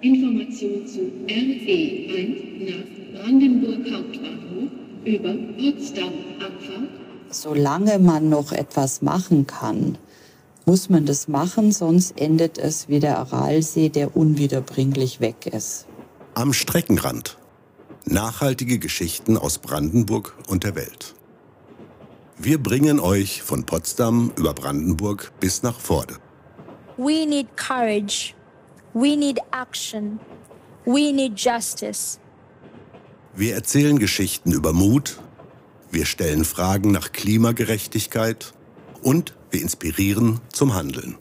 Information zu RE1 nach Brandenburg Hauptbahnhof über Potsdam Abfahrt. Solange man noch etwas machen kann, muss man das machen, sonst endet es wie der Aralsee, der unwiederbringlich weg ist. Am Streckenrand. Nachhaltige Geschichten aus Brandenburg und der Welt. Wir bringen euch von Potsdam über Brandenburg bis nach Vorde. We need courage. We need action. We need justice. Wir erzählen Geschichten über Mut, wir stellen Fragen nach Klimagerechtigkeit und wir inspirieren zum Handeln.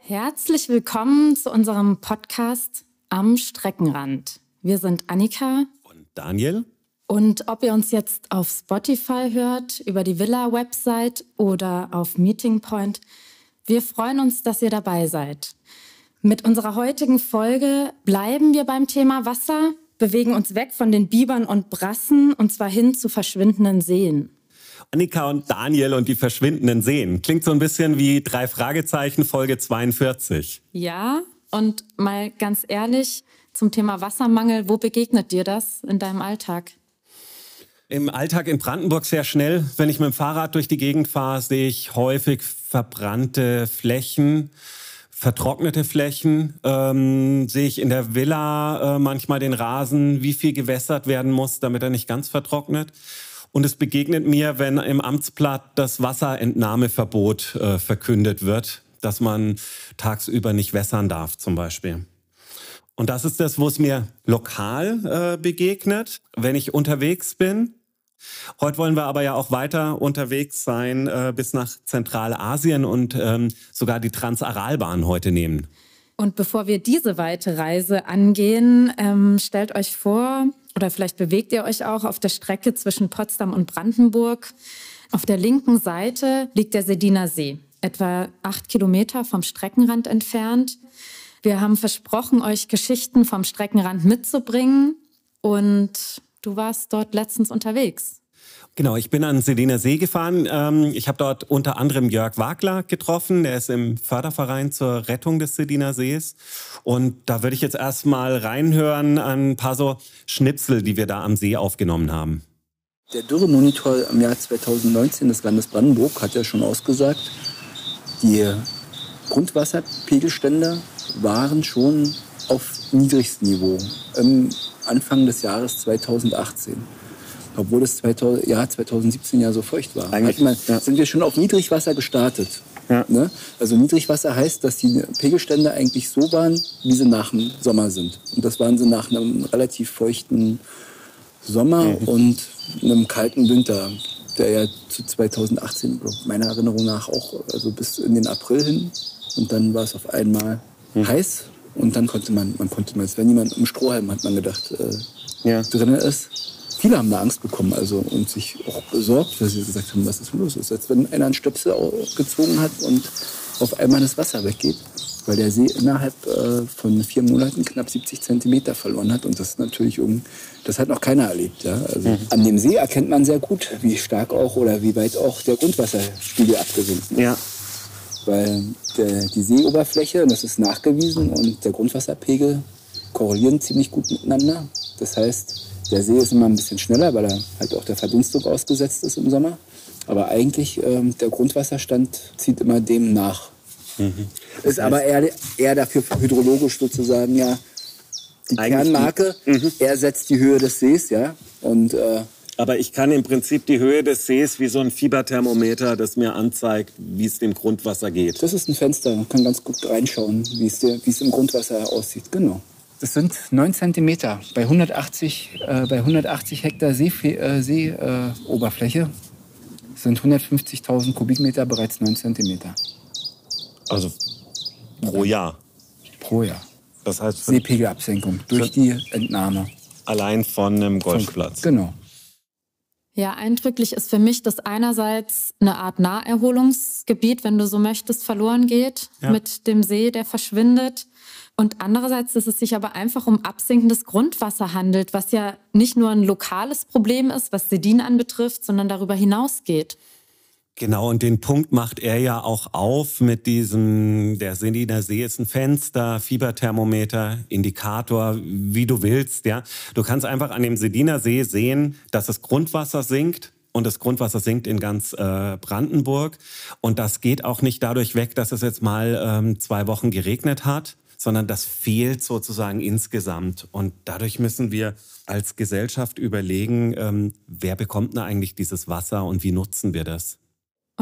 Herzlich willkommen zu unserem Podcast Am Streckenrand. Wir sind Annika und Daniel. Und ob ihr uns jetzt auf Spotify hört, über die Villa-Website oder auf Meeting Point, wir freuen uns, dass ihr dabei seid. Mit unserer heutigen Folge bleiben wir beim Thema Wasser, bewegen uns weg von den Bibern und Brassen und zwar hin zu verschwindenden Seen. Annika und Daniel und die verschwindenden Seen. Klingt so ein bisschen wie drei Fragezeichen Folge 42. Ja, und mal ganz ehrlich zum Thema Wassermangel, wo begegnet dir das in deinem Alltag? Im Alltag in Brandenburg sehr schnell. Wenn ich mit dem Fahrrad durch die Gegend fahre, sehe ich häufig verbrannte Flächen vertrocknete Flächen, ähm, sehe ich in der Villa äh, manchmal den Rasen, wie viel gewässert werden muss, damit er nicht ganz vertrocknet. Und es begegnet mir, wenn im Amtsblatt das Wasserentnahmeverbot äh, verkündet wird, dass man tagsüber nicht wässern darf zum Beispiel. Und das ist das, wo es mir lokal äh, begegnet, wenn ich unterwegs bin. Heute wollen wir aber ja auch weiter unterwegs sein äh, bis nach Zentralasien und ähm, sogar die Transaralbahn heute nehmen. Und bevor wir diese weite Reise angehen, ähm, stellt euch vor, oder vielleicht bewegt ihr euch auch auf der Strecke zwischen Potsdam und Brandenburg. Auf der linken Seite liegt der Sediner See, etwa acht Kilometer vom Streckenrand entfernt. Wir haben versprochen, euch Geschichten vom Streckenrand mitzubringen. Und Du warst dort letztens unterwegs. Genau, ich bin an Seliner See gefahren. Ähm, ich habe dort unter anderem Jörg Wagler getroffen. Der ist im Förderverein zur Rettung des Seliner Sees. Und da würde ich jetzt erstmal reinhören an ein paar so Schnipsel, die wir da am See aufgenommen haben. Der Dürremonitor im Jahr 2019 des Landes Brandenburg hat ja schon ausgesagt, die Grundwasserpegelstände waren schon auf niedrigstem Niveau. Im Anfang des Jahres 2018. Obwohl das 2000, Jahr 2017 ja so feucht war. Eigentlich, man, ja. sind wir schon auf Niedrigwasser gestartet. Ja. Ne? Also Niedrigwasser heißt, dass die Pegelstände eigentlich so waren, wie sie nach dem Sommer sind. Und das waren sie nach einem relativ feuchten Sommer mhm. und einem kalten Winter, der ja zu 2018 meiner Erinnerung nach auch also bis in den April hin. Und dann war es auf einmal mhm. heiß und dann konnte man, man konnte man, wenn jemand im Strohhalm hat man gedacht, äh, ja. drin ist. Viele haben da Angst bekommen also und sich auch besorgt, weil sie gesagt haben, was ist los ist. Als wenn einer einen Stöpsel gezogen hat und auf einmal das Wasser weggeht, weil der See innerhalb äh, von vier Monaten knapp 70 Zentimeter verloren hat und das natürlich um, das hat noch keiner erlebt. Ja? Also mhm. An dem See erkennt man sehr gut, wie stark auch oder wie weit auch der Grundwasserspiegel abgesunken ist. Ja. Weil der, die Seeoberfläche, und das ist nachgewiesen, und der Grundwasserpegel korrelieren ziemlich gut miteinander. Das heißt, der See ist immer ein bisschen schneller, weil er halt auch der Verdunstung ausgesetzt ist im Sommer. Aber eigentlich ähm, der Grundwasserstand zieht immer dem nach. Mhm. Ist aber eher, eher dafür hydrologisch sozusagen ja die Kernmarke. Die, mhm. Er setzt die Höhe des Sees, ja. Und äh, aber ich kann im Prinzip die Höhe des Sees wie so ein Fieberthermometer, das mir anzeigt, wie es dem Grundwasser geht. Das ist ein Fenster, man kann ganz gut reinschauen, wie es, wie es im Grundwasser aussieht. Genau. Das sind 9 cm bei 180, äh, bei 180 Hektar Seeoberfläche. See, äh, sind 150.000 Kubikmeter bereits 9 cm. Also pro Jahr? Pro Jahr. Das heißt Seepegelabsenkung durch die Entnahme. Allein von einem Golfplatz? Genau. Ja, eindrücklich ist für mich, dass einerseits eine Art Naherholungsgebiet, wenn du so möchtest, verloren geht ja. mit dem See, der verschwindet. Und andererseits, dass es sich aber einfach um absinkendes Grundwasser handelt, was ja nicht nur ein lokales Problem ist, was Sedin anbetrifft, sondern darüber hinausgeht. Genau, und den Punkt macht er ja auch auf mit diesem, der Seliner See ist ein Fenster, Fieberthermometer, Indikator, wie du willst, ja. Du kannst einfach an dem Seliner See sehen, dass das Grundwasser sinkt und das Grundwasser sinkt in ganz äh, Brandenburg. Und das geht auch nicht dadurch weg, dass es jetzt mal ähm, zwei Wochen geregnet hat, sondern das fehlt sozusagen insgesamt. Und dadurch müssen wir als Gesellschaft überlegen, ähm, wer bekommt denn eigentlich dieses Wasser und wie nutzen wir das?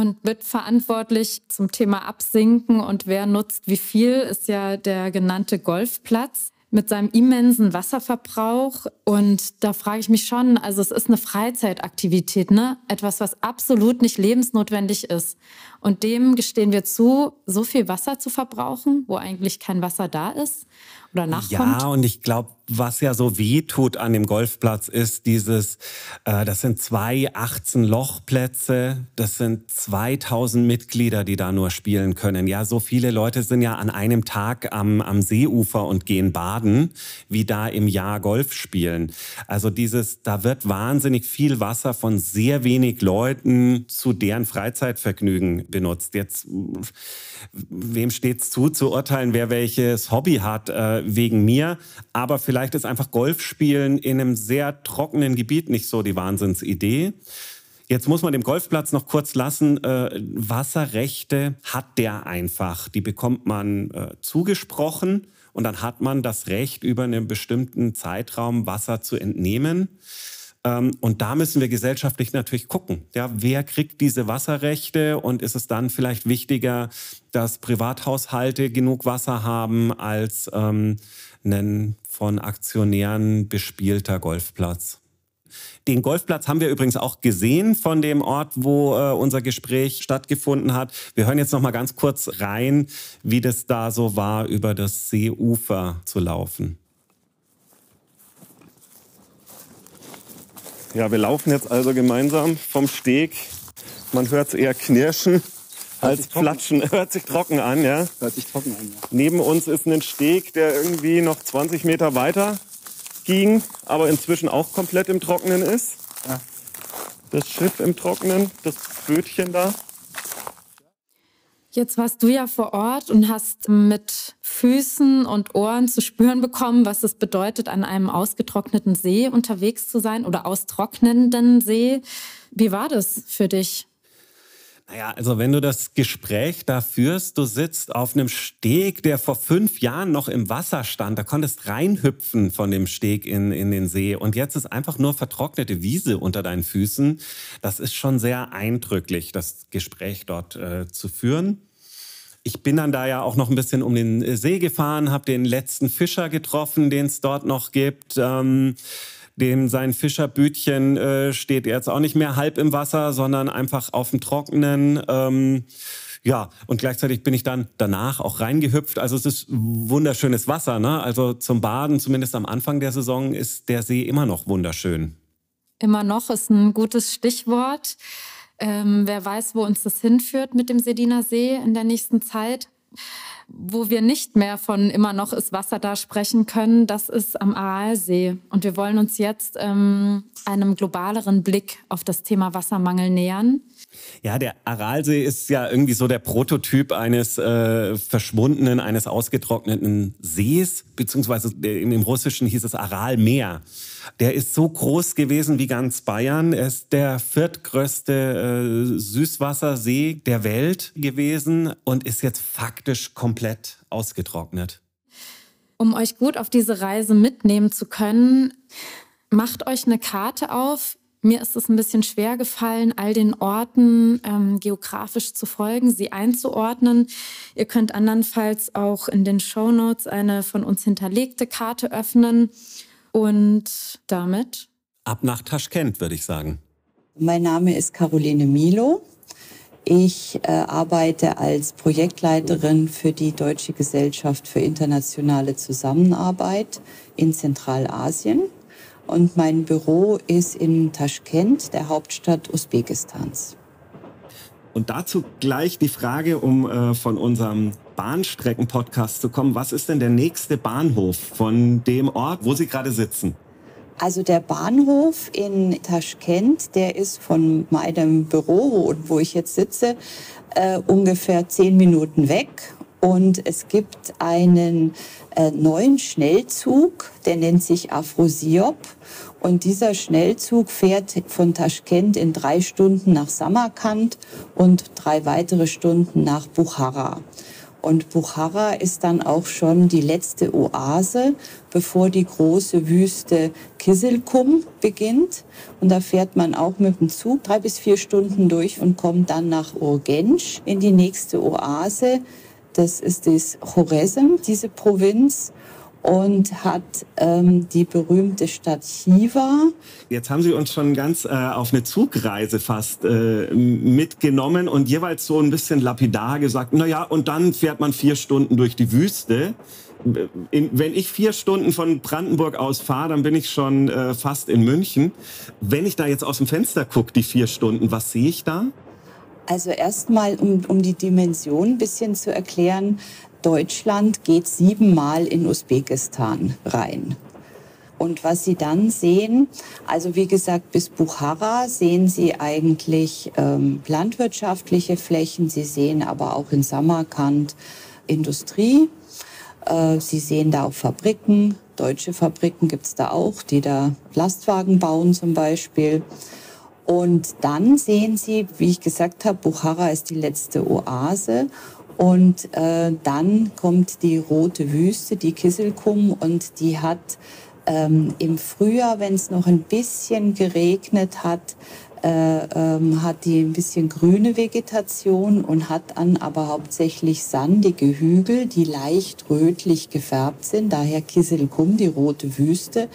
Und mitverantwortlich zum Thema Absinken und wer nutzt wie viel, ist ja der genannte Golfplatz mit seinem immensen Wasserverbrauch. Und da frage ich mich schon, also es ist eine Freizeitaktivität, ne? Etwas, was absolut nicht lebensnotwendig ist. Und dem gestehen wir zu, so viel Wasser zu verbrauchen, wo eigentlich kein Wasser da ist oder nachkommt. Ja, und ich glaube, was ja so weh tut an dem Golfplatz ist dieses, äh, das sind zwei 18 Lochplätze, das sind 2000 Mitglieder, die da nur spielen können. Ja, so viele Leute sind ja an einem Tag am, am Seeufer und gehen baden, wie da im Jahr Golf spielen. Also dieses, da wird wahnsinnig viel Wasser von sehr wenig Leuten zu deren Freizeitvergnügen benutzt. Jetzt, wem steht's zu, zu urteilen, wer welches Hobby hat, äh, wegen mir, aber vielleicht vielleicht ist einfach Golfspielen in einem sehr trockenen Gebiet nicht so die Wahnsinnsidee. Jetzt muss man dem Golfplatz noch kurz lassen. Äh, Wasserrechte hat der einfach. Die bekommt man äh, zugesprochen und dann hat man das Recht, über einen bestimmten Zeitraum Wasser zu entnehmen. Ähm, und da müssen wir gesellschaftlich natürlich gucken. Ja, wer kriegt diese Wasserrechte und ist es dann vielleicht wichtiger, dass Privathaushalte genug Wasser haben als ähm, ein von Aktionären bespielter Golfplatz. Den Golfplatz haben wir übrigens auch gesehen von dem Ort, wo äh, unser Gespräch stattgefunden hat. Wir hören jetzt noch mal ganz kurz rein, wie das da so war, über das Seeufer zu laufen. Ja, wir laufen jetzt also gemeinsam vom Steg. Man hört es eher knirschen als Flatschen. Hört sich trocken an, ja? Hört sich trocken an, ja. Neben uns ist ein Steg, der irgendwie noch 20 Meter weiter ging, aber inzwischen auch komplett im Trockenen ist. Ja. Das Schiff im Trockenen, das Bötchen da. Jetzt warst du ja vor Ort und hast mit Füßen und Ohren zu spüren bekommen, was es bedeutet, an einem ausgetrockneten See unterwegs zu sein oder austrocknenden See. Wie war das für dich? Naja, also wenn du das Gespräch da führst, du sitzt auf einem Steg, der vor fünf Jahren noch im Wasser stand, da konntest reinhüpfen von dem Steg in, in den See und jetzt ist einfach nur vertrocknete Wiese unter deinen Füßen. Das ist schon sehr eindrücklich, das Gespräch dort äh, zu führen. Ich bin dann da ja auch noch ein bisschen um den See gefahren, habe den letzten Fischer getroffen, den es dort noch gibt. Ähm, dem sein Fischerbütchen äh, steht jetzt auch nicht mehr halb im Wasser, sondern einfach auf dem Trockenen. Ähm, ja, und gleichzeitig bin ich dann danach auch reingehüpft. Also es ist wunderschönes Wasser. Ne? Also zum Baden, zumindest am Anfang der Saison, ist der See immer noch wunderschön. Immer noch ist ein gutes Stichwort. Ähm, wer weiß, wo uns das hinführt mit dem Sediner See in der nächsten Zeit wo wir nicht mehr von immer noch ist Wasser da sprechen können, das ist am Aralsee. Und wir wollen uns jetzt ähm, einem globaleren Blick auf das Thema Wassermangel nähern. Ja, der Aralsee ist ja irgendwie so der Prototyp eines äh, verschwundenen, eines ausgetrockneten Sees, beziehungsweise im, Russischen hieß es Aralmeer. Der ist so groß gewesen wie ganz Bayern. Er ist der viertgrößte äh, Süßwassersee der Welt gewesen und ist jetzt faktisch komplett ausgetrocknet. Um euch gut auf diese Reise mitnehmen zu können, macht euch eine Karte auf. Mir ist es ein bisschen schwer gefallen, all den Orten ähm, geografisch zu folgen, sie einzuordnen. Ihr könnt andernfalls auch in den Show Notes eine von uns hinterlegte Karte öffnen und damit? Ab nach Taschkent, würde ich sagen. Mein Name ist Caroline Milo. Ich äh, arbeite als Projektleiterin für die Deutsche Gesellschaft für internationale Zusammenarbeit in Zentralasien. Und mein Büro ist in Taschkent, der Hauptstadt Usbekistans. Und dazu gleich die Frage, um äh, von unserem Bahnstrecken-Podcast zu kommen. Was ist denn der nächste Bahnhof von dem Ort, wo Sie gerade sitzen? Also der Bahnhof in Taschkent, der ist von meinem Büro, wo ich jetzt sitze, äh, ungefähr zehn Minuten weg. Und es gibt einen äh, neuen Schnellzug, der nennt sich Afrosiop. Und dieser Schnellzug fährt von Taschkent in drei Stunden nach Samarkand und drei weitere Stunden nach Bukhara. Und Bukhara ist dann auch schon die letzte Oase, bevor die große Wüste Kisilkum beginnt. Und da fährt man auch mit dem Zug drei bis vier Stunden durch und kommt dann nach Urgench in die nächste Oase. Das ist das Choresem, diese Provinz und hat ähm, die berühmte Stadt Chiva. Jetzt haben Sie uns schon ganz äh, auf eine Zugreise fast äh, mitgenommen und jeweils so ein bisschen lapidar gesagt, na ja, und dann fährt man vier Stunden durch die Wüste. In, wenn ich vier Stunden von Brandenburg aus fahre, dann bin ich schon äh, fast in München. Wenn ich da jetzt aus dem Fenster gucke, die vier Stunden, was sehe ich da? Also erstmal, um, um die Dimension ein bisschen zu erklären, Deutschland geht siebenmal in Usbekistan rein. Und was Sie dann sehen, also wie gesagt, bis Bukhara sehen Sie eigentlich ähm, landwirtschaftliche Flächen. Sie sehen aber auch in Samarkand Industrie. Äh, Sie sehen da auch Fabriken. Deutsche Fabriken gibt es da auch, die da Lastwagen bauen zum Beispiel. Und dann sehen Sie, wie ich gesagt habe, Bukhara ist die letzte Oase. Und äh, dann kommt die rote Wüste, die Kisselkum, und die hat ähm, im Frühjahr, wenn es noch ein bisschen geregnet hat, äh, ähm, hat die ein bisschen grüne Vegetation und hat dann aber hauptsächlich sandige Hügel, die leicht rötlich gefärbt sind, daher Kisselkum, die rote Wüste,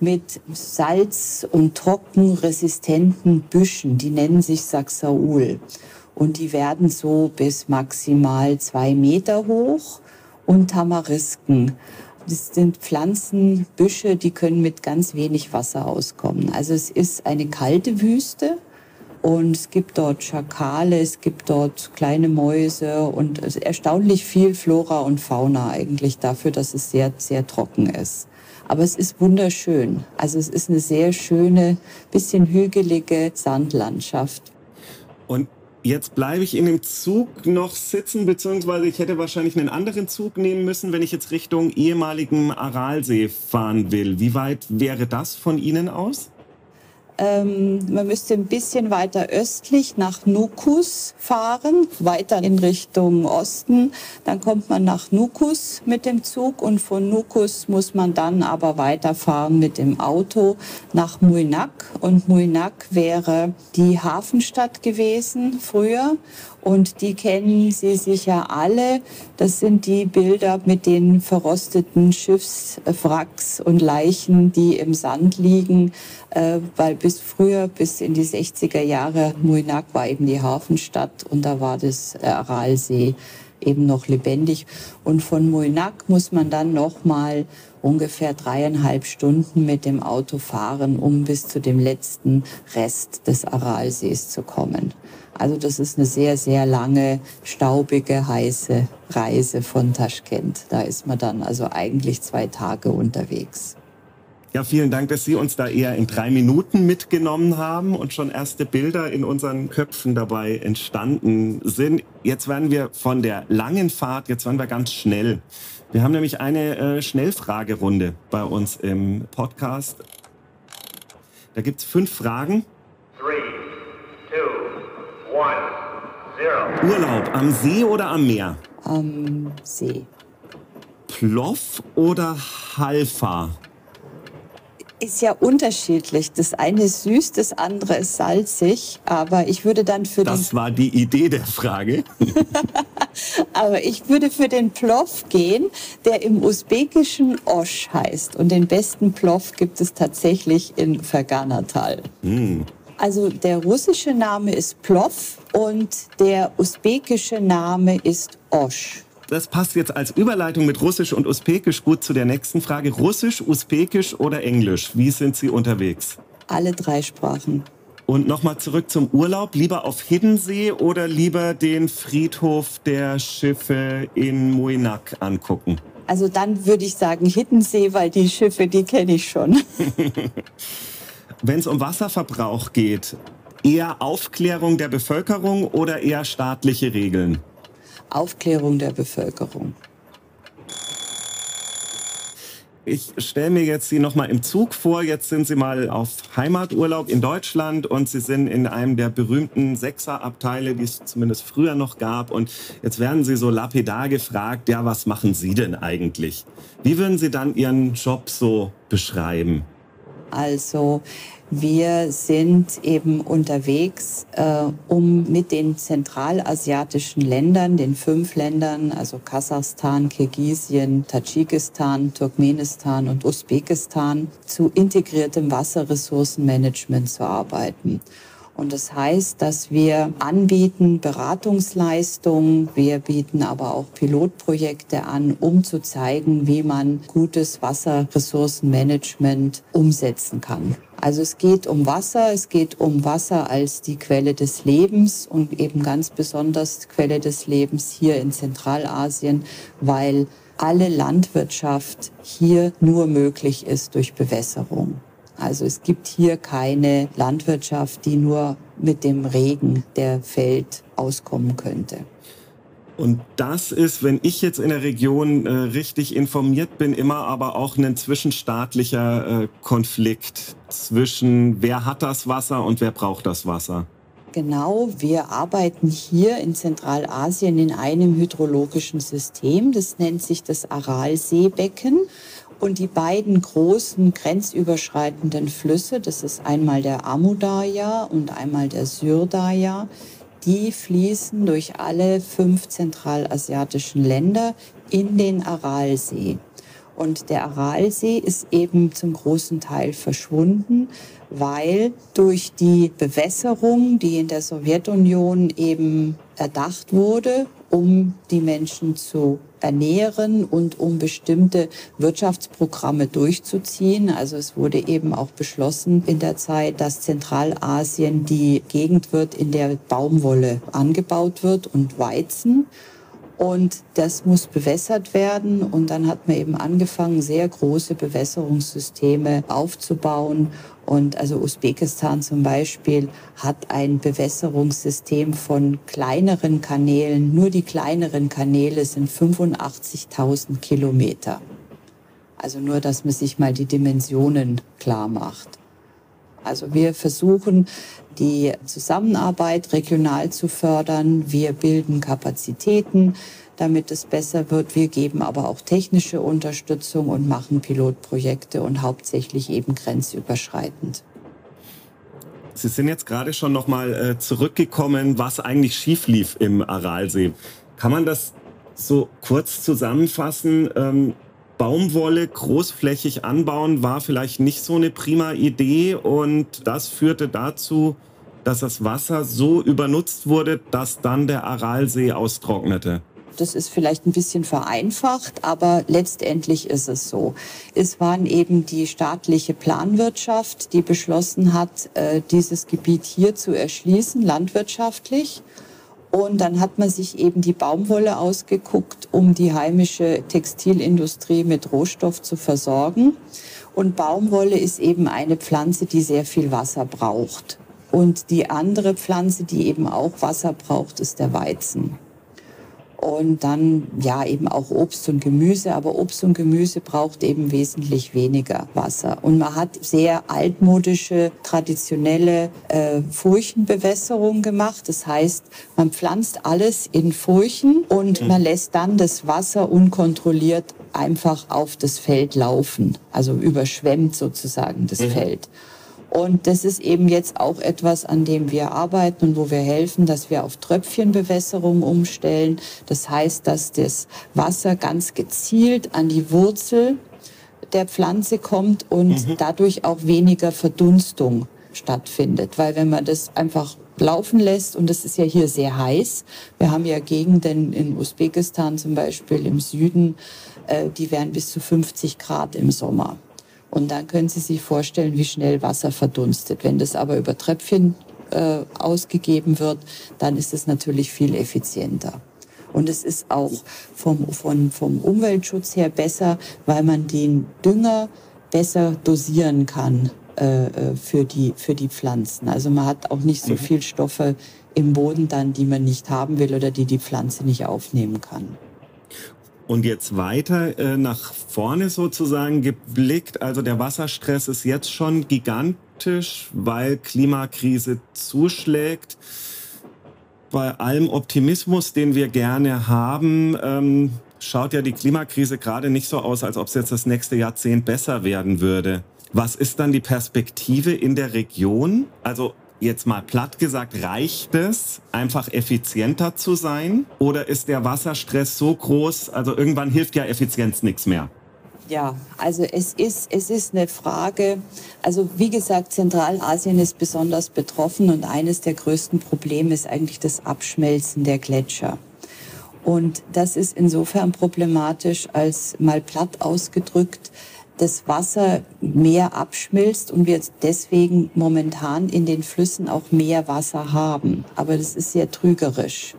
mit salz- und trockenresistenten Büschen, die nennen sich Saxaul und die werden so bis maximal zwei Meter hoch und Tamarisken. Das sind Pflanzenbüsche, die können mit ganz wenig Wasser auskommen. Also es ist eine kalte Wüste und es gibt dort Schakale, es gibt dort kleine Mäuse und erstaunlich viel Flora und Fauna eigentlich dafür, dass es sehr, sehr trocken ist. Aber es ist wunderschön. Also es ist eine sehr schöne, bisschen hügelige Sandlandschaft. Und Jetzt bleibe ich in dem Zug noch sitzen, beziehungsweise ich hätte wahrscheinlich einen anderen Zug nehmen müssen, wenn ich jetzt Richtung ehemaligen Aralsee fahren will. Wie weit wäre das von Ihnen aus? Ähm, man müsste ein bisschen weiter östlich nach Nukus fahren, weiter in Richtung Osten. Dann kommt man nach Nukus mit dem Zug und von Nukus muss man dann aber weiterfahren mit dem Auto nach Muinak. Und Muinak wäre die Hafenstadt gewesen früher. Und die kennen Sie sicher alle. Das sind die Bilder mit den verrosteten Schiffswracks und Leichen, die im Sand liegen. Äh, weil bis früher, bis in die 60er Jahre, Muinak war eben die Hafenstadt und da war das äh, Aralsee eben noch lebendig. Und von Muinak muss man dann noch mal ungefähr dreieinhalb Stunden mit dem Auto fahren, um bis zu dem letzten Rest des Aralsees zu kommen. Also das ist eine sehr, sehr lange, staubige, heiße Reise von Taschkent. Da ist man dann also eigentlich zwei Tage unterwegs. Ja, vielen Dank, dass Sie uns da eher in drei Minuten mitgenommen haben und schon erste Bilder in unseren Köpfen dabei entstanden sind. Jetzt werden wir von der langen Fahrt, jetzt werden wir ganz schnell. Wir haben nämlich eine äh, Schnellfragerunde bei uns im Podcast. Da gibt es fünf Fragen. Urlaub am See oder am Meer? Am See. Ploff oder Halfa? ist ja unterschiedlich. Das eine ist süß, das andere ist salzig. Aber ich würde dann für das den. Das war die Idee der Frage. aber ich würde für den Plov gehen, der im usbekischen Osh heißt. Und den besten Plov gibt es tatsächlich in Ferganatal. Mm. Also der russische Name ist Plov und der usbekische Name ist Osh das passt jetzt als Überleitung mit Russisch und Usbekisch gut zu der nächsten Frage. Russisch, Usbekisch oder Englisch? Wie sind Sie unterwegs? Alle drei Sprachen. Und nochmal zurück zum Urlaub. Lieber auf Hiddensee oder lieber den Friedhof der Schiffe in Muinak angucken? Also dann würde ich sagen Hiddensee, weil die Schiffe, die kenne ich schon. Wenn es um Wasserverbrauch geht, eher Aufklärung der Bevölkerung oder eher staatliche Regeln? Aufklärung der Bevölkerung. Ich stelle mir jetzt Sie noch mal im Zug vor. Jetzt sind Sie mal auf Heimaturlaub in Deutschland und Sie sind in einem der berühmten Sechserabteile, die es zumindest früher noch gab. Und jetzt werden Sie so lapidar gefragt, ja, was machen Sie denn eigentlich? Wie würden Sie dann Ihren Job so beschreiben? Also wir sind eben unterwegs, äh, um mit den zentralasiatischen Ländern, den fünf Ländern, also Kasachstan, Kirgisien, Tadschikistan, Turkmenistan und Usbekistan, zu integriertem Wasserressourcenmanagement zu arbeiten. Und das heißt, dass wir anbieten Beratungsleistungen, wir bieten aber auch Pilotprojekte an, um zu zeigen, wie man gutes Wasserressourcenmanagement umsetzen kann. Also es geht um Wasser, es geht um Wasser als die Quelle des Lebens und eben ganz besonders Quelle des Lebens hier in Zentralasien, weil alle Landwirtschaft hier nur möglich ist durch Bewässerung. Also es gibt hier keine Landwirtschaft, die nur mit dem Regen, der fällt, auskommen könnte. Und das ist, wenn ich jetzt in der Region äh, richtig informiert bin, immer aber auch ein zwischenstaatlicher äh, Konflikt zwischen wer hat das Wasser und wer braucht das Wasser. Genau, wir arbeiten hier in Zentralasien in einem hydrologischen System. Das nennt sich das Aralseebecken. Und die beiden großen grenzüberschreitenden Flüsse, das ist einmal der Amudaya und einmal der Syrdaya, die fließen durch alle fünf zentralasiatischen Länder in den Aralsee. Und der Aralsee ist eben zum großen Teil verschwunden, weil durch die Bewässerung, die in der Sowjetunion eben erdacht wurde, um die Menschen zu ernähren und um bestimmte Wirtschaftsprogramme durchzuziehen. Also es wurde eben auch beschlossen in der Zeit, dass Zentralasien die Gegend wird, in der Baumwolle angebaut wird und Weizen. Und das muss bewässert werden. Und dann hat man eben angefangen, sehr große Bewässerungssysteme aufzubauen. Und also Usbekistan zum Beispiel hat ein Bewässerungssystem von kleineren Kanälen. Nur die kleineren Kanäle sind 85.000 Kilometer. Also nur, dass man sich mal die Dimensionen klar macht. Also wir versuchen, die Zusammenarbeit regional zu fördern. Wir bilden Kapazitäten, damit es besser wird. Wir geben aber auch technische Unterstützung und machen Pilotprojekte und hauptsächlich eben grenzüberschreitend. Sie sind jetzt gerade schon noch mal äh, zurückgekommen, was eigentlich schief lief im Aralsee. Kann man das so kurz zusammenfassen? Baumwolle großflächig anbauen war vielleicht nicht so eine prima Idee und das führte dazu, dass das Wasser so übernutzt wurde, dass dann der Aralsee austrocknete. Das ist vielleicht ein bisschen vereinfacht, aber letztendlich ist es so. Es waren eben die staatliche Planwirtschaft, die beschlossen hat, äh, dieses Gebiet hier zu erschließen, landwirtschaftlich. Und dann hat man sich eben die Baumwolle ausgeguckt, um die heimische Textilindustrie mit Rohstoff zu versorgen. Und Baumwolle ist eben eine Pflanze, die sehr viel Wasser braucht. Und die andere Pflanze, die eben auch Wasser braucht, ist der Weizen. Und dann ja eben auch Obst und Gemüse, aber Obst und Gemüse braucht eben wesentlich weniger Wasser. Und man hat sehr altmodische, traditionelle äh, Furchenbewässerung gemacht. Das heißt, man pflanzt alles in Furchen und mhm. man lässt dann das Wasser unkontrolliert einfach auf das Feld laufen, also überschwemmt sozusagen das mhm. Feld. Und das ist eben jetzt auch etwas, an dem wir arbeiten und wo wir helfen, dass wir auf Tröpfchenbewässerung umstellen. Das heißt, dass das Wasser ganz gezielt an die Wurzel der Pflanze kommt und mhm. dadurch auch weniger Verdunstung stattfindet. Weil wenn man das einfach laufen lässt, und das ist ja hier sehr heiß, wir haben ja Gegenden in Usbekistan zum Beispiel im Süden, äh, die werden bis zu 50 Grad im Sommer. Und dann können Sie sich vorstellen, wie schnell Wasser verdunstet. Wenn das aber über Tröpfchen äh, ausgegeben wird, dann ist es natürlich viel effizienter. Und es ist auch vom, vom, vom Umweltschutz her besser, weil man den Dünger besser dosieren kann äh, äh für, die, für die Pflanzen. Also man hat auch nicht so mhm. viel Stoffe im Boden dann, die man nicht haben will oder die die Pflanze nicht aufnehmen kann. Und jetzt weiter äh, nach vorne sozusagen geblickt. Also der Wasserstress ist jetzt schon gigantisch, weil Klimakrise zuschlägt. Bei allem Optimismus, den wir gerne haben, ähm, schaut ja die Klimakrise gerade nicht so aus, als ob es jetzt das nächste Jahrzehnt besser werden würde. Was ist dann die Perspektive in der Region? Also jetzt mal platt gesagt, reicht es, einfach effizienter zu sein? Oder ist der Wasserstress so groß, also irgendwann hilft ja Effizienz nichts mehr? Ja, also es ist, es ist eine Frage, also wie gesagt, Zentralasien ist besonders betroffen und eines der größten Probleme ist eigentlich das Abschmelzen der Gletscher. Und das ist insofern problematisch, als mal platt ausgedrückt, das Wasser mehr abschmilzt und wir deswegen momentan in den Flüssen auch mehr Wasser haben. Aber das ist sehr trügerisch,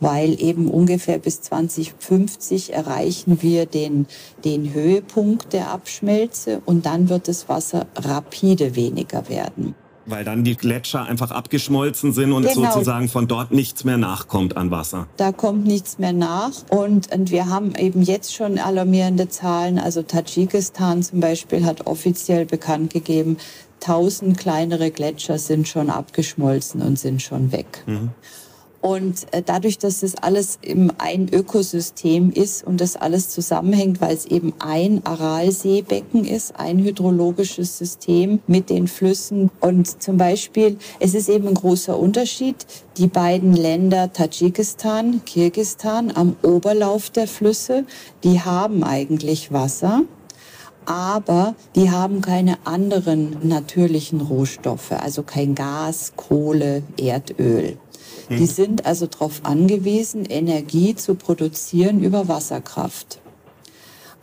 weil eben ungefähr bis 2050 erreichen wir den, den Höhepunkt der Abschmelze und dann wird das Wasser rapide weniger werden. Weil dann die Gletscher einfach abgeschmolzen sind und genau. sozusagen von dort nichts mehr nachkommt an Wasser. Da kommt nichts mehr nach. Und, und wir haben eben jetzt schon alarmierende Zahlen. Also Tadschikistan zum Beispiel hat offiziell bekannt gegeben, 1000 kleinere Gletscher sind schon abgeschmolzen und sind schon weg. Mhm. Und äh, dadurch, dass das alles eben ein Ökosystem ist und das alles zusammenhängt, weil es eben ein Aralseebecken ist, ein hydrologisches System mit den Flüssen. Und zum Beispiel, es ist eben ein großer Unterschied. Die beiden Länder Tadschikistan, Kirgistan am Oberlauf der Flüsse, die haben eigentlich Wasser aber die haben keine anderen natürlichen Rohstoffe, also kein Gas, Kohle, Erdöl. Die sind also darauf angewiesen, Energie zu produzieren über Wasserkraft.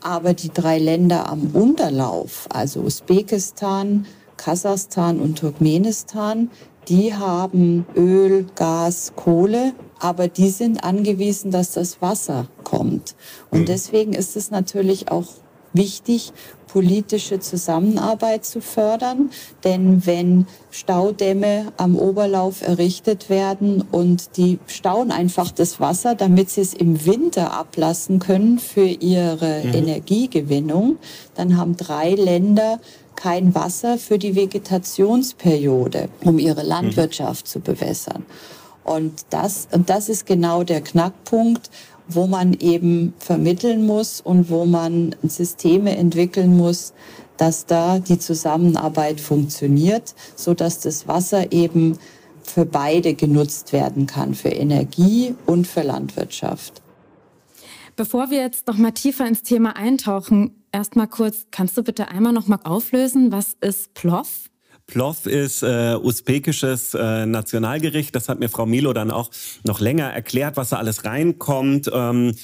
Aber die drei Länder am Unterlauf, also Usbekistan, Kasachstan und Turkmenistan, die haben Öl, Gas, Kohle, aber die sind angewiesen, dass das Wasser kommt. Und mhm. deswegen ist es natürlich auch wichtig, politische Zusammenarbeit zu fördern. Denn wenn Staudämme am Oberlauf errichtet werden und die stauen einfach das Wasser, damit sie es im Winter ablassen können für ihre mhm. Energiegewinnung, dann haben drei Länder kein Wasser für die Vegetationsperiode, um ihre mhm. Landwirtschaft mhm. zu bewässern. Und das, und das ist genau der Knackpunkt wo man eben vermitteln muss und wo man Systeme entwickeln muss, dass da die Zusammenarbeit funktioniert, so dass das Wasser eben für beide genutzt werden kann, für Energie und für Landwirtschaft. Bevor wir jetzt noch mal tiefer ins Thema eintauchen, erst mal kurz, kannst du bitte einmal noch mal auflösen, was ist PLOF? Plov ist äh, usbekisches äh, Nationalgericht. Das hat mir Frau Milo dann auch noch länger erklärt, was da alles reinkommt. Ähm,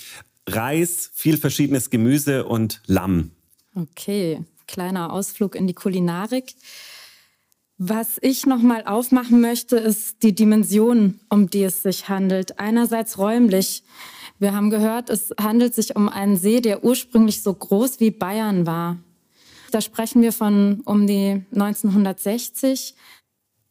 Reis, viel verschiedenes Gemüse und Lamm. Okay, kleiner Ausflug in die Kulinarik. Was ich noch mal aufmachen möchte, ist die Dimension, um die es sich handelt. Einerseits räumlich. Wir haben gehört, es handelt sich um einen See, der ursprünglich so groß wie Bayern war. Da sprechen wir von um die 1960.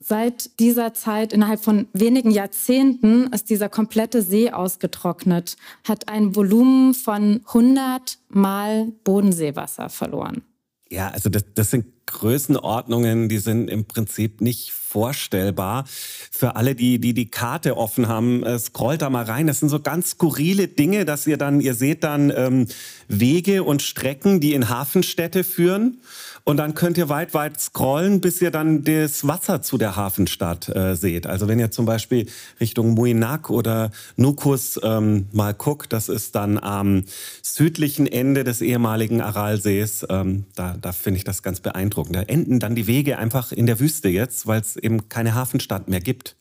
Seit dieser Zeit, innerhalb von wenigen Jahrzehnten, ist dieser komplette See ausgetrocknet, hat ein Volumen von 100 Mal Bodenseewasser verloren. Ja, also das, das sind Größenordnungen, die sind im Prinzip nicht vorstellbar. Für alle, die die, die Karte offen haben, äh, scrollt da mal rein. Das sind so ganz skurrile Dinge, dass ihr dann, ihr seht dann ähm, Wege und Strecken, die in Hafenstädte führen. Und dann könnt ihr weit, weit scrollen, bis ihr dann das Wasser zu der Hafenstadt äh, seht. Also wenn ihr zum Beispiel Richtung Muinak oder Nukus ähm, mal guckt, das ist dann am südlichen Ende des ehemaligen Aralsees. Ähm, da da finde ich das ganz beeindruckend. Da enden dann die Wege einfach in der Wüste jetzt, weil es eben keine Hafenstadt mehr gibt.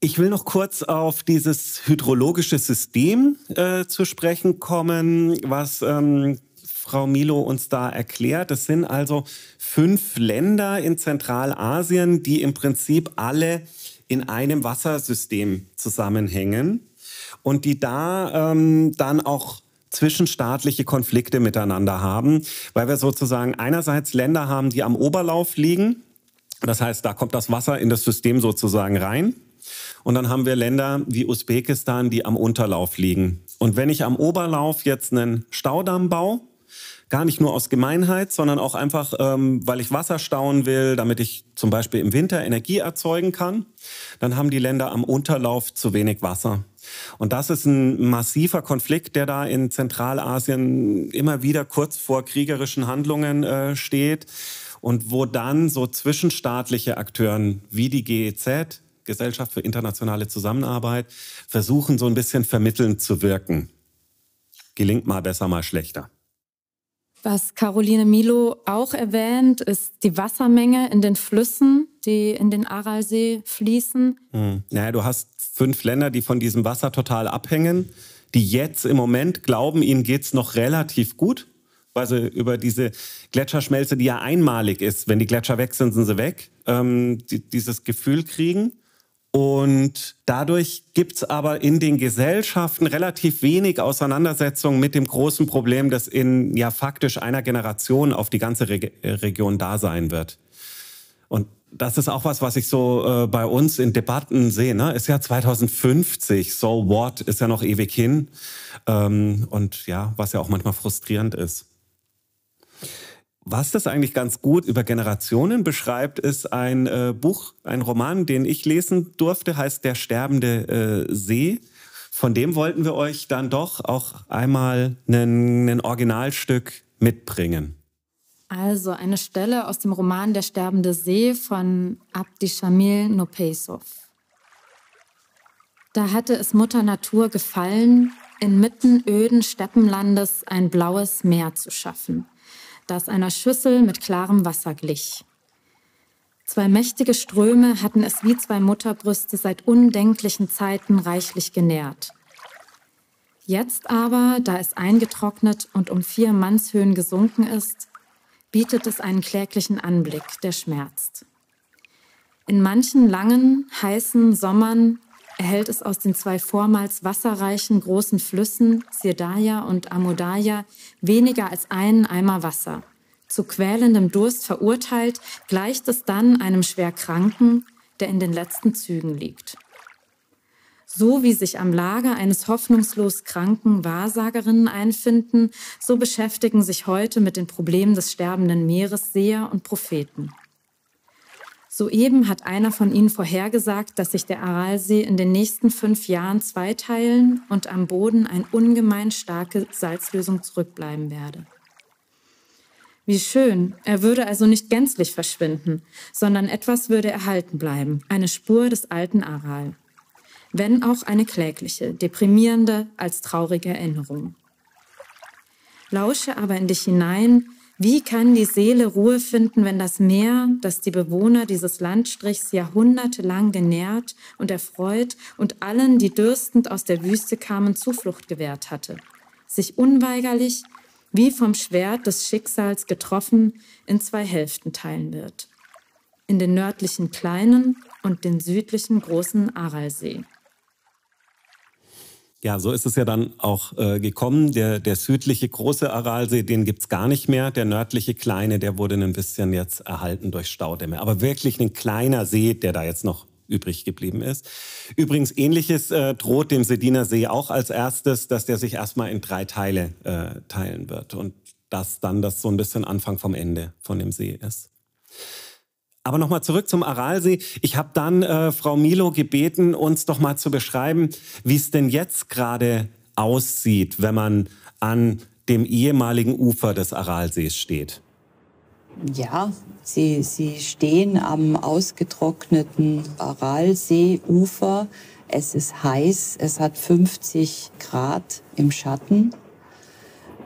Ich will noch kurz auf dieses hydrologische System äh, zu sprechen kommen, was ähm, Frau Milo uns da erklärt. Es sind also fünf Länder in Zentralasien, die im Prinzip alle in einem Wassersystem zusammenhängen. und die da ähm, dann auch zwischenstaatliche Konflikte miteinander haben, weil wir sozusagen einerseits Länder haben, die am Oberlauf liegen. Das heißt, da kommt das Wasser in das System sozusagen rein. Und dann haben wir Länder wie Usbekistan, die am Unterlauf liegen. Und wenn ich am Oberlauf jetzt einen Staudamm baue, gar nicht nur aus Gemeinheit, sondern auch einfach, ähm, weil ich Wasser stauen will, damit ich zum Beispiel im Winter Energie erzeugen kann, dann haben die Länder am Unterlauf zu wenig Wasser. Und das ist ein massiver Konflikt, der da in Zentralasien immer wieder kurz vor kriegerischen Handlungen äh, steht und wo dann so zwischenstaatliche Akteuren wie die GEZ, Gesellschaft für internationale Zusammenarbeit, versuchen so ein bisschen vermittelnd zu wirken. Gelingt mal besser, mal schlechter. Was Caroline Milo auch erwähnt, ist die Wassermenge in den Flüssen, die in den Aralsee fließen. Hm. Naja, du hast fünf Länder, die von diesem Wasser total abhängen, die jetzt im Moment glauben, ihnen geht es noch relativ gut, weil sie über diese Gletscherschmelze, die ja einmalig ist, wenn die Gletscher weg sind, sind sie weg, ähm, die, dieses Gefühl kriegen. Und dadurch gibt es aber in den Gesellschaften relativ wenig Auseinandersetzung mit dem großen Problem, das in ja faktisch einer Generation auf die ganze Re Region da sein wird. Und das ist auch was, was ich so äh, bei uns in Debatten sehe. Ne? Ist ja 2050, so what, ist ja noch ewig hin. Ähm, und ja, was ja auch manchmal frustrierend ist. Was das eigentlich ganz gut über Generationen beschreibt, ist ein äh, Buch, ein Roman, den ich lesen durfte, heißt Der sterbende äh, See. Von dem wollten wir euch dann doch auch einmal ein Originalstück mitbringen. Also eine Stelle aus dem Roman Der sterbende See von Abdishamil Nopeisov. Da hatte es Mutter Natur gefallen, inmitten öden Steppenlandes ein blaues Meer zu schaffen – das einer Schüssel mit klarem Wasser glich. Zwei mächtige Ströme hatten es wie zwei Mutterbrüste seit undenklichen Zeiten reichlich genährt. Jetzt aber, da es eingetrocknet und um vier Mannshöhen gesunken ist, bietet es einen kläglichen Anblick, der schmerzt. In manchen langen, heißen Sommern erhält es aus den zwei vormals wasserreichen großen Flüssen Sirdaya und Amodaya weniger als einen Eimer Wasser. Zu quälendem Durst verurteilt, gleicht es dann einem Schwerkranken, der in den letzten Zügen liegt. So wie sich am Lager eines hoffnungslos kranken Wahrsagerinnen einfinden, so beschäftigen sich heute mit den Problemen des sterbenden Meeres Seher und Propheten. Soeben hat einer von ihnen vorhergesagt, dass sich der Aralsee in den nächsten fünf Jahren zweiteilen und am Boden eine ungemein starke Salzlösung zurückbleiben werde. Wie schön, er würde also nicht gänzlich verschwinden, sondern etwas würde erhalten bleiben, eine Spur des alten Aral. Wenn auch eine klägliche, deprimierende als traurige Erinnerung. Lausche aber in dich hinein, wie kann die Seele Ruhe finden, wenn das Meer, das die Bewohner dieses Landstrichs jahrhundertelang genährt und erfreut und allen, die dürstend aus der Wüste kamen, Zuflucht gewährt hatte, sich unweigerlich, wie vom Schwert des Schicksals getroffen, in zwei Hälften teilen wird? In den nördlichen kleinen und den südlichen großen Aralsee. Ja, so ist es ja dann auch äh, gekommen. Der, der südliche große Aralsee, den gibt's gar nicht mehr. Der nördliche kleine, der wurde ein bisschen jetzt erhalten durch Staudämme. Aber wirklich ein kleiner See, der da jetzt noch übrig geblieben ist. Übrigens, ähnliches äh, droht dem Sediner See auch als erstes, dass der sich erstmal in drei Teile äh, teilen wird. Und dass dann das so ein bisschen Anfang vom Ende von dem See ist. Aber nochmal zurück zum Aralsee. Ich habe dann äh, Frau Milo gebeten, uns doch mal zu beschreiben, wie es denn jetzt gerade aussieht, wenn man an dem ehemaligen Ufer des Aralsees steht. Ja, sie, sie stehen am ausgetrockneten Aralseeufer. Es ist heiß, es hat 50 Grad im Schatten.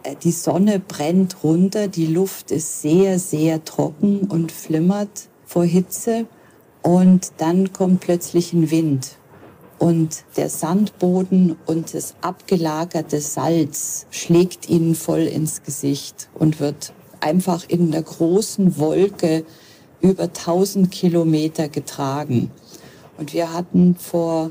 Äh, die Sonne brennt runter, die Luft ist sehr, sehr trocken und flimmert vor Hitze und dann kommt plötzlich ein Wind und der Sandboden und das abgelagerte Salz schlägt ihnen voll ins Gesicht und wird einfach in der großen Wolke über 1000 Kilometer getragen. Und wir hatten vor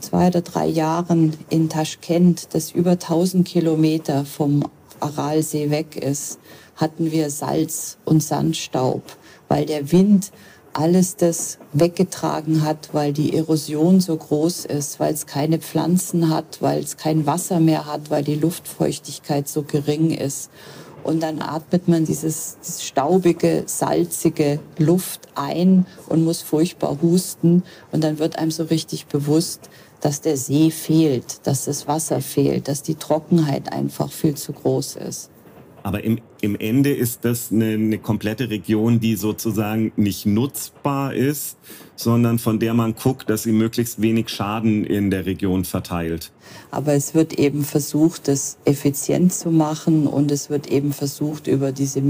zwei oder drei Jahren in Taschkent, das über 1000 Kilometer vom Aralsee weg ist, hatten wir Salz und Sandstaub, weil der Wind alles das weggetragen hat, weil die Erosion so groß ist, weil es keine Pflanzen hat, weil es kein Wasser mehr hat, weil die Luftfeuchtigkeit so gering ist. Und dann atmet man dieses, dieses staubige, salzige Luft ein und muss furchtbar husten. Und dann wird einem so richtig bewusst, dass der See fehlt, dass das Wasser fehlt, dass die Trockenheit einfach viel zu groß ist. Aber im, im Ende ist das eine, eine komplette Region, die sozusagen nicht nutzbar ist, sondern von der man guckt, dass sie möglichst wenig Schaden in der Region verteilt. Aber es wird eben versucht, das effizient zu machen und es wird eben versucht, über diese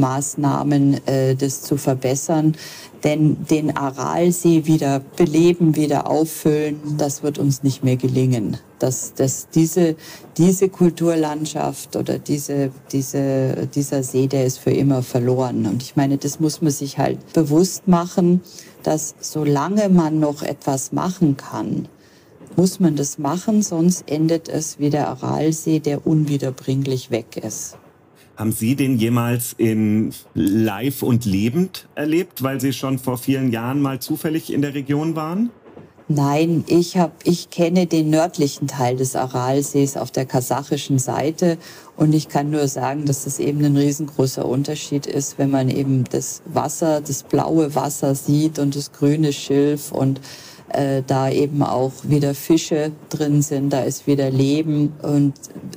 Mikroklimamaßnahmen äh, das zu verbessern. Denn den Aralsee wieder beleben, wieder auffüllen, das wird uns nicht mehr gelingen. Dass, dass diese, diese Kulturlandschaft oder diese, diese, dieser See, der ist für immer verloren. Und ich meine, das muss man sich halt bewusst machen, dass solange man noch etwas machen kann, muss man das machen, sonst endet es wie der Aralsee, der unwiederbringlich weg ist. Haben Sie den jemals in live und lebend erlebt, weil Sie schon vor vielen Jahren mal zufällig in der Region waren? Nein, ich, hab, ich kenne den nördlichen Teil des Aralsees auf der kasachischen Seite und ich kann nur sagen, dass das eben ein riesengroßer Unterschied ist, wenn man eben das Wasser, das blaue Wasser sieht und das grüne Schilf und äh, da eben auch wieder Fische drin sind, da ist wieder Leben. Und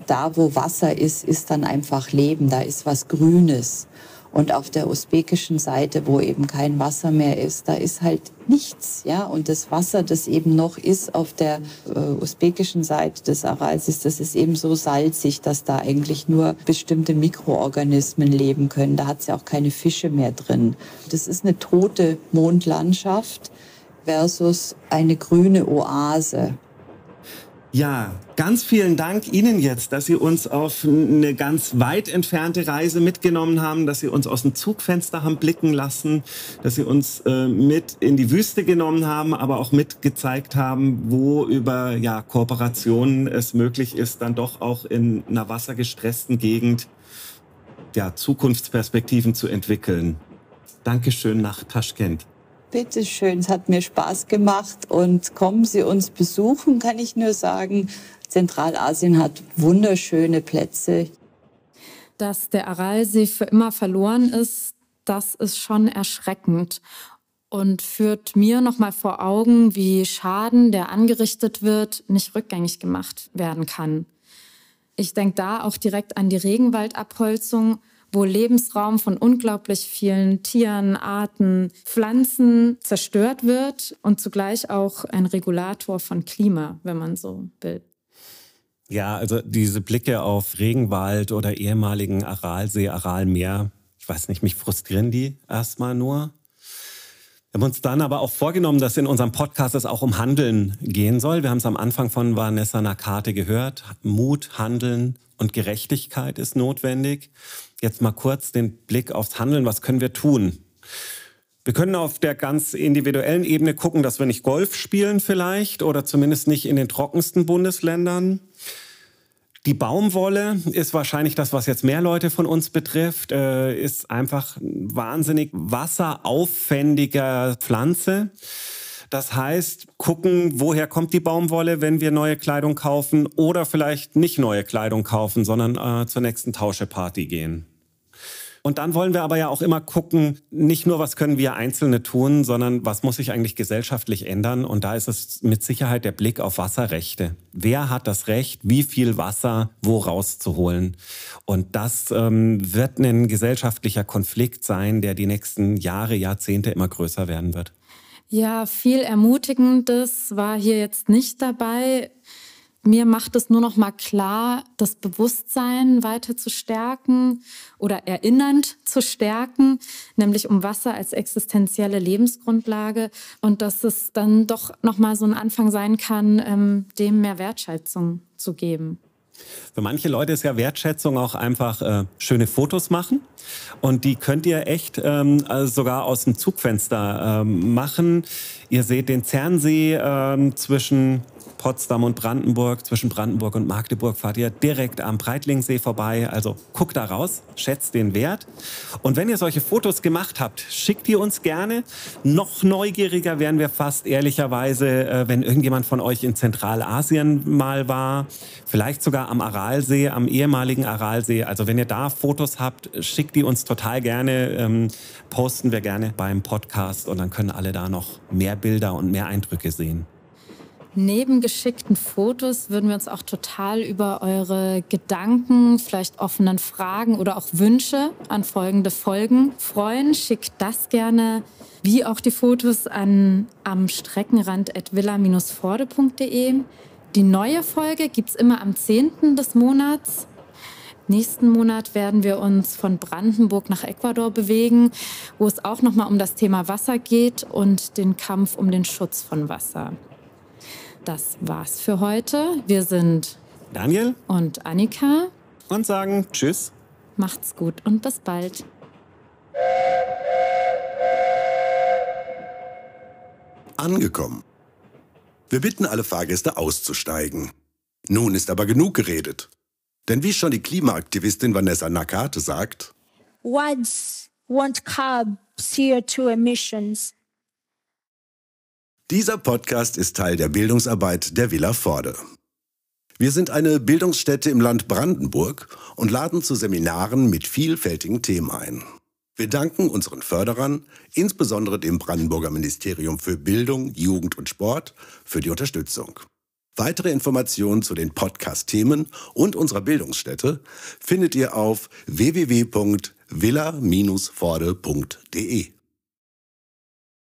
da, wo Wasser ist, ist dann einfach Leben, da ist was Grünes. Und auf der usbekischen Seite, wo eben kein Wasser mehr ist, da ist halt nichts, ja. Und das Wasser, das eben noch ist auf der äh, usbekischen Seite des Aralsis, das ist eben so salzig, dass da eigentlich nur bestimmte Mikroorganismen leben können. Da hat es ja auch keine Fische mehr drin. Das ist eine tote Mondlandschaft versus eine grüne Oase. Ja, ganz vielen Dank Ihnen jetzt, dass Sie uns auf eine ganz weit entfernte Reise mitgenommen haben, dass Sie uns aus dem Zugfenster haben blicken lassen, dass Sie uns äh, mit in die Wüste genommen haben, aber auch mitgezeigt haben, wo über ja, Kooperationen es möglich ist, dann doch auch in einer wassergestressten Gegend ja, Zukunftsperspektiven zu entwickeln. Dankeschön nach Taschkent. Bitte schön, es hat mir Spaß gemacht und kommen Sie uns besuchen, kann ich nur sagen. Zentralasien hat wunderschöne Plätze. Dass der Aralsee für immer verloren ist, das ist schon erschreckend und führt mir noch mal vor Augen, wie Schaden, der angerichtet wird, nicht rückgängig gemacht werden kann. Ich denke da auch direkt an die Regenwaldabholzung wo Lebensraum von unglaublich vielen Tieren, Arten, Pflanzen zerstört wird und zugleich auch ein Regulator von Klima, wenn man so will. Ja, also diese Blicke auf Regenwald oder ehemaligen Aralsee, Aralmeer, ich weiß nicht, mich frustrieren die erstmal nur. Wir haben uns dann aber auch vorgenommen, dass in unserem Podcast es auch um Handeln gehen soll. Wir haben es am Anfang von Vanessa Nakate gehört. Mut, Handeln und Gerechtigkeit ist notwendig jetzt mal kurz den Blick aufs Handeln. Was können wir tun? Wir können auf der ganz individuellen Ebene gucken, dass wir nicht Golf spielen vielleicht oder zumindest nicht in den trockensten Bundesländern. Die Baumwolle ist wahrscheinlich das, was jetzt mehr Leute von uns betrifft, äh, ist einfach wahnsinnig wasseraufwendiger Pflanze. Das heißt, gucken, woher kommt die Baumwolle, wenn wir neue Kleidung kaufen oder vielleicht nicht neue Kleidung kaufen, sondern äh, zur nächsten Tauscheparty gehen. Und dann wollen wir aber ja auch immer gucken, nicht nur, was können wir Einzelne tun, sondern was muss sich eigentlich gesellschaftlich ändern. Und da ist es mit Sicherheit der Blick auf Wasserrechte. Wer hat das Recht, wie viel Wasser wo rauszuholen? Und das ähm, wird ein gesellschaftlicher Konflikt sein, der die nächsten Jahre, Jahrzehnte immer größer werden wird. Ja, viel Ermutigendes war hier jetzt nicht dabei. Mir macht es nur noch mal klar, das Bewusstsein weiter zu stärken oder erinnernd zu stärken, nämlich um Wasser als existenzielle Lebensgrundlage und dass es dann doch noch mal so ein Anfang sein kann, ähm, dem mehr Wertschätzung zu geben. Für manche Leute ist ja Wertschätzung auch einfach äh, schöne Fotos machen. Und die könnt ihr echt ähm, also sogar aus dem Zugfenster ähm, machen. Ihr seht den Zernsee ähm, zwischen Potsdam und Brandenburg, zwischen Brandenburg und Magdeburg fahrt ihr direkt am Breitlingsee vorbei. Also guckt da raus, schätzt den Wert. Und wenn ihr solche Fotos gemacht habt, schickt die uns gerne. Noch neugieriger wären wir fast ehrlicherweise, äh, wenn irgendjemand von euch in Zentralasien mal war. Vielleicht sogar am Aralsee, am ehemaligen Aralsee. Also wenn ihr da Fotos habt, schickt die uns total gerne. Ähm, posten wir gerne beim Podcast und dann können alle da noch mehr Bilder und mehr Eindrücke sehen. Neben geschickten Fotos würden wir uns auch total über eure Gedanken, vielleicht offenen Fragen oder auch Wünsche an folgende Folgen freuen. Schickt das gerne, wie auch die Fotos, an am Streckenrand.villa-forde.de. Die neue Folge gibt es immer am 10. des Monats. Nächsten Monat werden wir uns von Brandenburg nach Ecuador bewegen, wo es auch nochmal um das Thema Wasser geht und den Kampf um den Schutz von Wasser. Das war's für heute. Wir sind Daniel und Annika und sagen Tschüss. Macht's gut und bis bald. Angekommen. Wir bitten alle Fahrgäste auszusteigen. Nun ist aber genug geredet. Denn wie schon die Klimaaktivistin Vanessa Nakate sagt, Words won't curb CO2 emissions. Dieser Podcast ist Teil der Bildungsarbeit der Villa Vorde. Wir sind eine Bildungsstätte im Land Brandenburg und laden zu Seminaren mit vielfältigen Themen ein. Wir danken unseren Förderern, insbesondere dem Brandenburger Ministerium für Bildung, Jugend und Sport, für die Unterstützung. Weitere Informationen zu den Podcast-Themen und unserer Bildungsstätte findet ihr auf www.villa-vorde.de.